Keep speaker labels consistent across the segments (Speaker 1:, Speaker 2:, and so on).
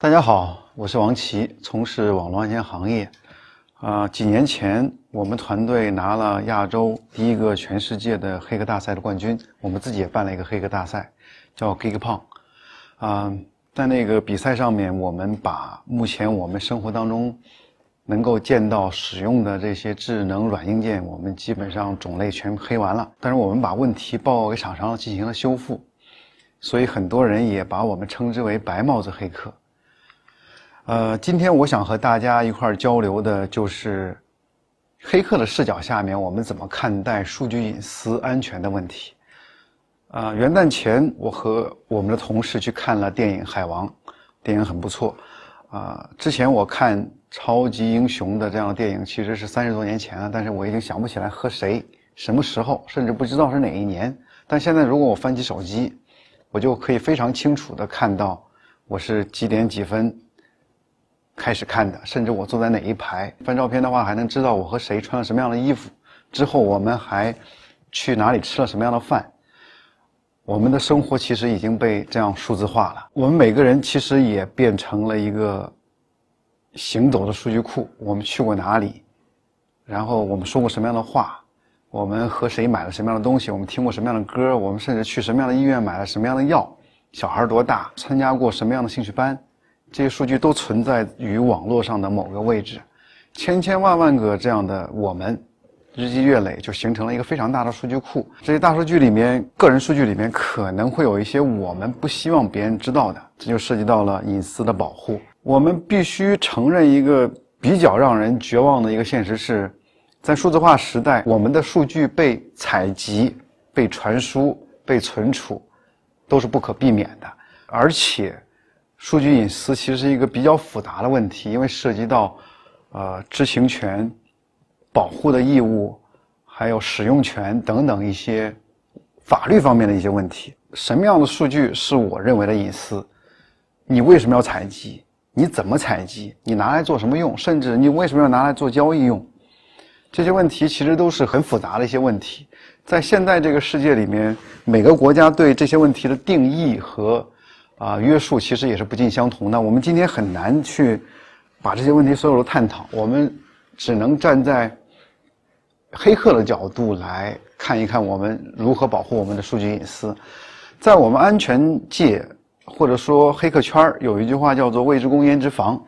Speaker 1: 大家好，我是王琦，从事网络安全行业。啊，几年前我们团队拿了亚洲第一个全世界的黑客大赛的冠军，我们自己也办了一个黑客大赛，叫 GeekPong。啊，在那个比赛上面，我们把目前我们生活当中能够见到使用的这些智能软硬件，我们基本上种类全黑完了。但是我们把问题报告给厂商进行了修复，所以很多人也把我们称之为“白帽子黑客”。呃，今天我想和大家一块儿交流的就是黑客的视角下面，我们怎么看待数据隐私安全的问题。啊，元旦前我和我们的同事去看了电影《海王》，电影很不错。啊，之前我看超级英雄的这样的电影其实是三十多年前了，但是我已经想不起来和谁、什么时候，甚至不知道是哪一年。但现在如果我翻起手机，我就可以非常清楚的看到我是几点几分。开始看的，甚至我坐在哪一排，翻照片的话还能知道我和谁穿了什么样的衣服。之后我们还去哪里吃了什么样的饭。我们的生活其实已经被这样数字化了。我们每个人其实也变成了一个行走的数据库。我们去过哪里，然后我们说过什么样的话，我们和谁买了什么样的东西，我们听过什么样的歌，我们甚至去什么样的医院买了什么样的药，小孩多大，参加过什么样的兴趣班。这些数据都存在于网络上的某个位置，千千万万个这样的我们，日积月累就形成了一个非常大的数据库。这些大数据里面，个人数据里面可能会有一些我们不希望别人知道的，这就涉及到了隐私的保护。我们必须承认一个比较让人绝望的一个现实是，在数字化时代，我们的数据被采集、被传输、被存储，都是不可避免的，而且。数据隐私其实是一个比较复杂的问题，因为涉及到，呃，知情权、保护的义务，还有使用权等等一些法律方面的一些问题。什么样的数据是我认为的隐私？你为什么要采集？你怎么采集？你拿来做什么用？甚至你为什么要拿来做交易用？这些问题其实都是很复杂的一些问题。在现在这个世界里面，每个国家对这些问题的定义和。啊，约束其实也是不尽相同的。我们今天很难去把这些问题所有的探讨，我们只能站在黑客的角度来看一看我们如何保护我们的数据隐私。在我们安全界或者说黑客圈有一句话叫做“未知攻焉之防”，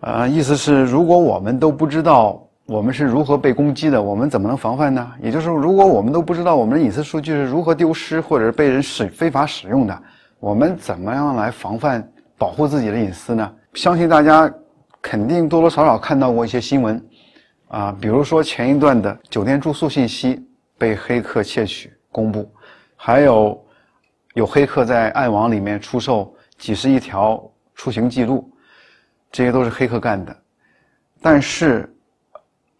Speaker 1: 呃，意思是如果我们都不知道我们是如何被攻击的，我们怎么能防范呢？也就是说，如果我们都不知道我们的隐私数据是如何丢失或者是被人使非法使用的。我们怎么样来防范、保护自己的隐私呢？相信大家肯定多多少少看到过一些新闻，啊，比如说前一段的酒店住宿信息被黑客窃取公布，还有有黑客在暗网里面出售几十亿条出行记录，这些都是黑客干的。但是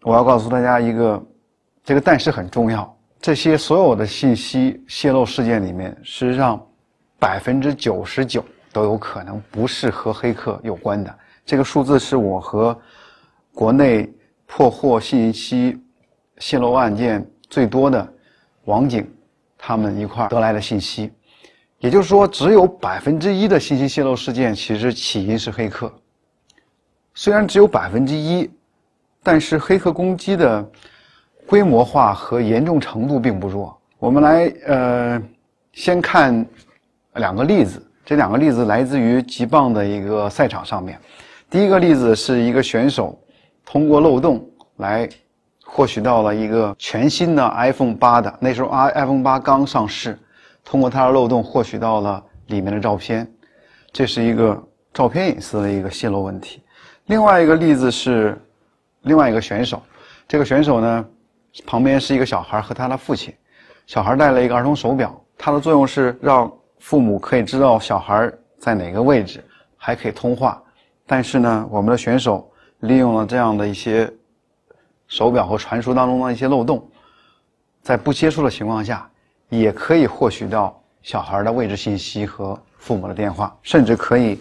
Speaker 1: 我要告诉大家一个，这个但是很重要，这些所有的信息泄露事件里面，事实上。百分之九十九都有可能不是和黑客有关的。这个数字是我和国内破获信息泄露案件最多的网警他们一块得来的信息。也就是说，只有百分之一的信息泄露事件其实起因是黑客。虽然只有百分之一，但是黑客攻击的规模化和严重程度并不弱。我们来呃，先看。两个例子，这两个例子来自于极棒的一个赛场上面。第一个例子是一个选手通过漏洞来获取到了一个全新的 iPhone 八的，那时候 iPhone 八刚上市，通过它的漏洞获取到了里面的照片，这是一个照片隐私的一个泄露问题。另外一个例子是另外一个选手，这个选手呢旁边是一个小孩和他的父亲，小孩戴了一个儿童手表，它的作用是让。父母可以知道小孩在哪个位置，还可以通话。但是呢，我们的选手利用了这样的一些手表和传输当中的一些漏洞，在不接触的情况下，也可以获取到小孩的位置信息和父母的电话，甚至可以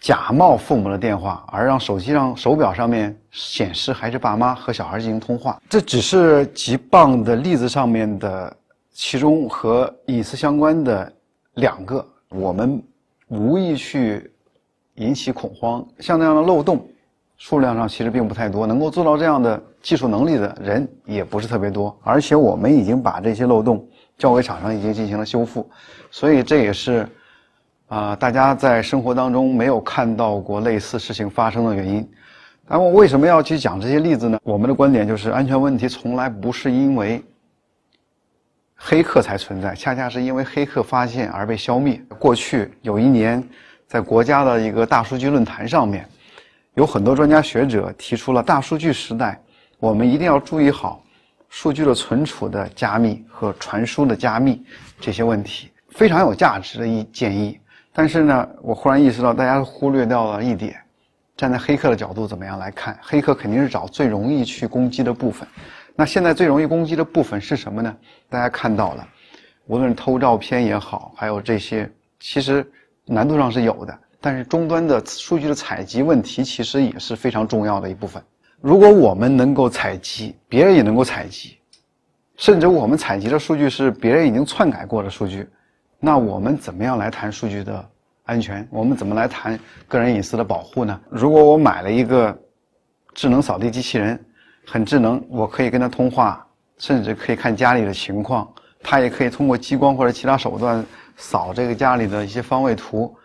Speaker 1: 假冒父母的电话，而让手机上、手表上面显示还是爸妈和小孩进行通话。这只是极棒的例子上面的其中和隐私相关的。两个，我们无意去引起恐慌。像那样的漏洞，数量上其实并不太多，能够做到这样的技术能力的人也不是特别多。而且我们已经把这些漏洞交给厂商，已经进行了修复，所以这也是啊，大家在生活当中没有看到过类似事情发生的原因。那么为什么要去讲这些例子呢？我们的观点就是，安全问题从来不是因为。黑客才存在，恰恰是因为黑客发现而被消灭。过去有一年，在国家的一个大数据论坛上面，有很多专家学者提出了大数据时代，我们一定要注意好数据的存储的加密和传输的加密这些问题，非常有价值的一建议。但是呢，我忽然意识到，大家忽略掉了一点：站在黑客的角度，怎么样来看？黑客肯定是找最容易去攻击的部分。那现在最容易攻击的部分是什么呢？大家看到了，无论偷照片也好，还有这些，其实难度上是有的。但是终端的数据的采集问题，其实也是非常重要的一部分。如果我们能够采集，别人也能够采集，甚至我们采集的数据是别人已经篡改过的数据，那我们怎么样来谈数据的安全？我们怎么来谈个人隐私的保护呢？如果我买了一个智能扫地机器人，很智能，我可以跟他通话，甚至可以看家里的情况。他也可以通过激光或者其他手段扫这个家里的一些方位图。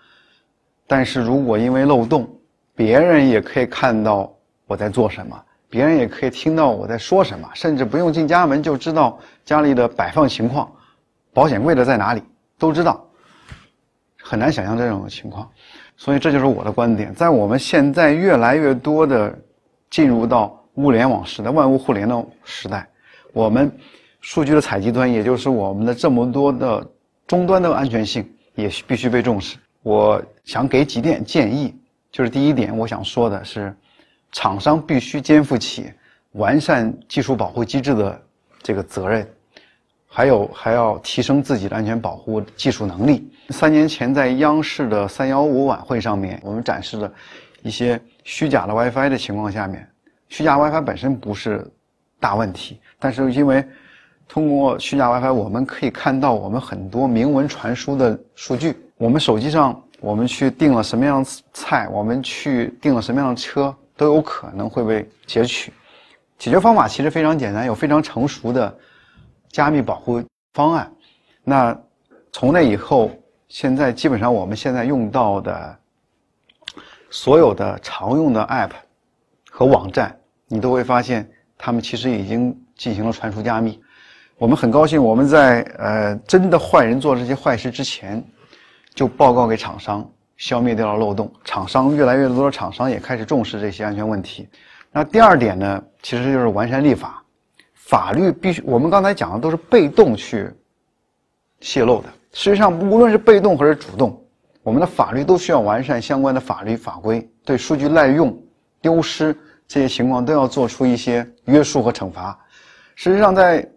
Speaker 1: 但是如果因为漏洞，别人也可以看到我在做什么，别人也可以听到我在说什么，甚至不用进家门就知道家里的摆放情况，保险柜的在哪里都知道。很难想象这种情况，所以这就是我的观点。在我们现在越来越多的进入到。物联网时代，万物互联的时代，我们数据的采集端，也就是我们的这么多的终端的安全性，也必须被重视。我想给几点建议，就是第一点，我想说的是，厂商必须肩负起完善技术保护机制的这个责任，还有还要提升自己的安全保护技术能力。三年前在央视的三幺五晚会上面，我们展示了一些虚假的 WiFi 的情况下面。虚假 WiFi 本身不是大问题，但是因为通过虚假 WiFi，我们可以看到我们很多明文传输的数据。我们手机上，我们去订了什么样的菜，我们去订了什么样的车，都有可能会被截取。解决方法其实非常简单，有非常成熟的加密保护方案。那从那以后，现在基本上我们现在用到的所有的常用的 App 和网站。你都会发现，他们其实已经进行了传输加密。我们很高兴，我们在呃真的坏人做这些坏事之前，就报告给厂商，消灭掉了漏洞。厂商越来越多的厂商也开始重视这些安全问题。那第二点呢，其实就是完善立法，法律必须。我们刚才讲的都是被动去泄露的，实际上无论是被动还是主动，我们的法律都需要完善相关的法律法规，对数据滥用、丢失。这些情况都要做出一些约束和惩罚。实际上，在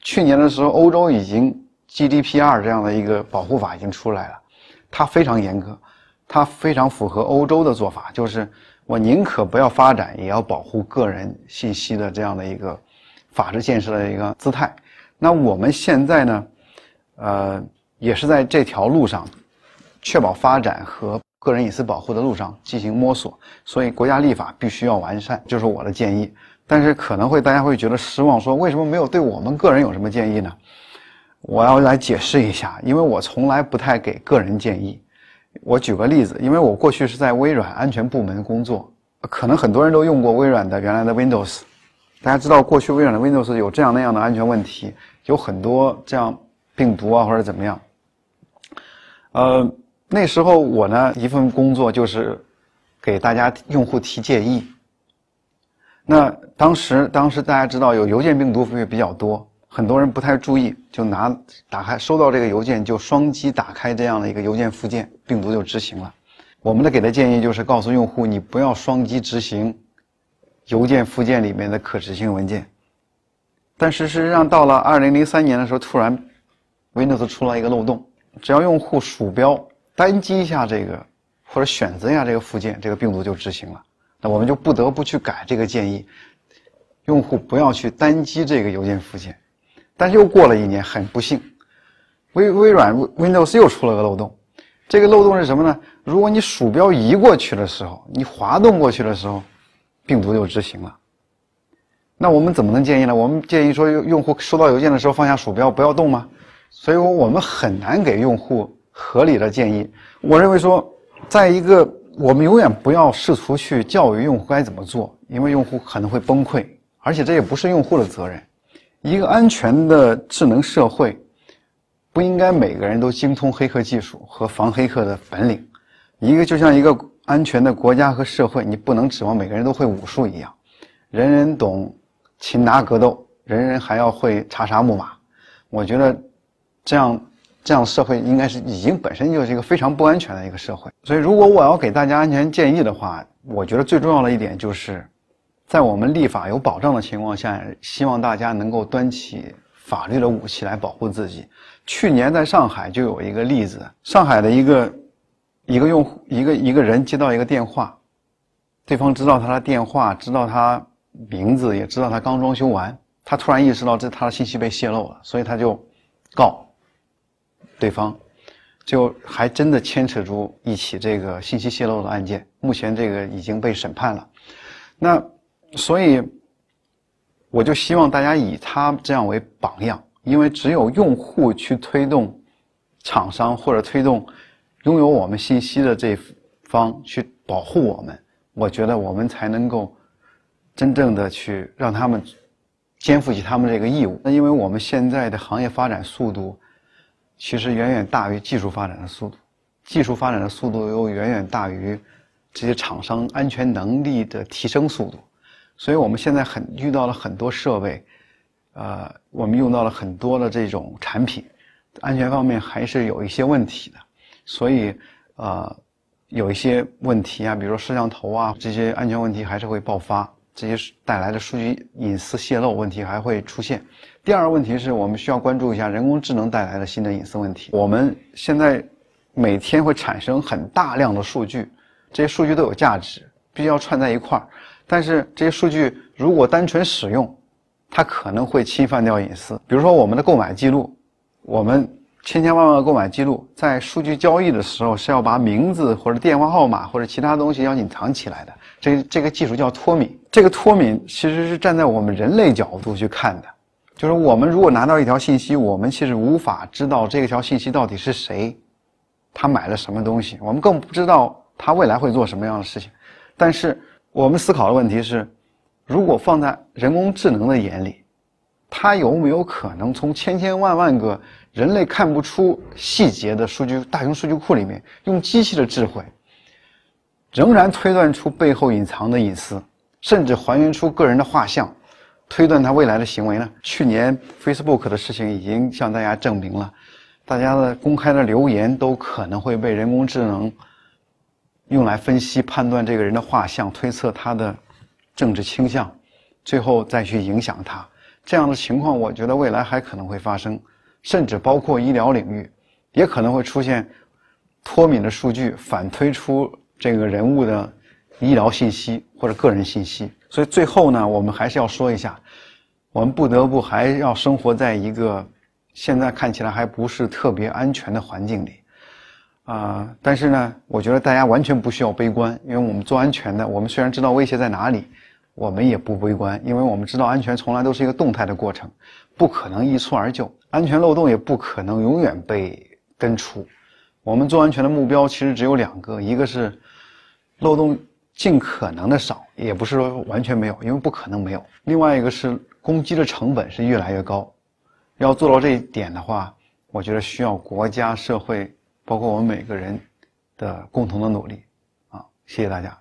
Speaker 1: 去年的时候，欧洲已经 GDPR 这样的一个保护法已经出来了，它非常严格，它非常符合欧洲的做法，就是我宁可不要发展，也要保护个人信息的这样的一个法治建设的一个姿态。那我们现在呢，呃，也是在这条路上，确保发展和。个人隐私保护的路上进行摸索，所以国家立法必须要完善，就是我的建议。但是可能会大家会觉得失望，说为什么没有对我们个人有什么建议呢？我要来解释一下，因为我从来不太给个人建议。我举个例子，因为我过去是在微软安全部门工作，可能很多人都用过微软的原来的 Windows。大家知道过去微软的 Windows 有这样那样的安全问题，有很多这样病毒啊或者怎么样，呃。那时候我呢一份工作就是给大家用户提建议。那当时当时大家知道有邮件病毒会比较多，很多人不太注意，就拿打开收到这个邮件就双击打开这样的一个邮件附件，病毒就执行了。我们的给的建议就是告诉用户你不要双击执行邮件附件里面的可执行文件。但是事实上到了二零零三年的时候，突然 Windows 出了一个漏洞，只要用户鼠标。单击一下这个，或者选择一下这个附件，这个病毒就执行了。那我们就不得不去改这个建议，用户不要去单击这个邮件附件。但是又过了一年，很不幸，微微软 Windows 又出了个漏洞，这个漏洞是什么呢？如果你鼠标移过去的时候，你滑动过去的时候，病毒就执行了。那我们怎么能建议呢？我们建议说，用户收到邮件的时候放下鼠标，不要动吗？所以，我们很难给用户合理的建议。我认为说，在一个我们永远不要试图去教育用户该怎么做，因为用户可能会崩溃，而且这也不是用户的责任。一个安全的智能社会。不应该每个人都精通黑客技术和防黑客的本领，一个就像一个安全的国家和社会，你不能指望每个人都会武术一样，人人懂擒拿格斗，人人还要会查杀木马。我觉得这样这样社会应该是已经本身就是一个非常不安全的一个社会。所以，如果我要给大家安全建议的话，我觉得最重要的一点就是，在我们立法有保障的情况下，希望大家能够端起法律的武器来保护自己。去年在上海就有一个例子，上海的一个一个用户一个一个人接到一个电话，对方知道他的电话，知道他名字，也知道他刚装修完，他突然意识到这他的信息被泄露了，所以他就告对方，就还真的牵扯出一起这个信息泄露的案件，目前这个已经被审判了。那所以我就希望大家以他这样为榜样。因为只有用户去推动厂商或者推动拥有我们信息的这方去保护我们，我觉得我们才能够真正的去让他们肩负起他们这个义务。那因为我们现在的行业发展速度其实远远大于技术发展的速度，技术发展的速度又远远大于这些厂商安全能力的提升速度，所以我们现在很遇到了很多设备。呃，我们用到了很多的这种产品，安全方面还是有一些问题的，所以呃，有一些问题啊，比如说摄像头啊，这些安全问题还是会爆发，这些带来的数据隐私泄露问题还会出现。第二个问题是我们需要关注一下人工智能带来的新的隐私问题。我们现在每天会产生很大量的数据，这些数据都有价值，必须要串在一块儿，但是这些数据如果单纯使用，它可能会侵犯掉隐私，比如说我们的购买记录，我们千千万万个购买记录，在数据交易的时候是要把名字或者电话号码或者其他东西要隐藏起来的。这这个技术叫脱敏。这个脱敏其实是站在我们人类角度去看的，就是我们如果拿到一条信息，我们其实无法知道这条信息到底是谁，他买了什么东西，我们更不知道他未来会做什么样的事情。但是我们思考的问题是。如果放在人工智能的眼里，它有没有可能从千千万万个人类看不出细节的数据大型数据库里面，用机器的智慧，仍然推断出背后隐藏的隐私，甚至还原出个人的画像，推断他未来的行为呢？去年 Facebook 的事情已经向大家证明了，大家的公开的留言都可能会被人工智能用来分析判断这个人的画像，推测他的。政治倾向，最后再去影响他，这样的情况，我觉得未来还可能会发生，甚至包括医疗领域，也可能会出现脱敏的数据反推出这个人物的医疗信息或者个人信息。所以最后呢，我们还是要说一下，我们不得不还要生活在一个现在看起来还不是特别安全的环境里。啊，但是呢，我觉得大家完全不需要悲观，因为我们做安全的，我们虽然知道威胁在哪里，我们也不悲观，因为我们知道安全从来都是一个动态的过程，不可能一蹴而就，安全漏洞也不可能永远被根除。我们做安全的目标其实只有两个，一个是漏洞尽可能的少，也不是说完全没有，因为不可能没有；另外一个是攻击的成本是越来越高，要做到这一点的话，我觉得需要国家社会。包括我们每个人的共同的努力，啊，谢谢大家。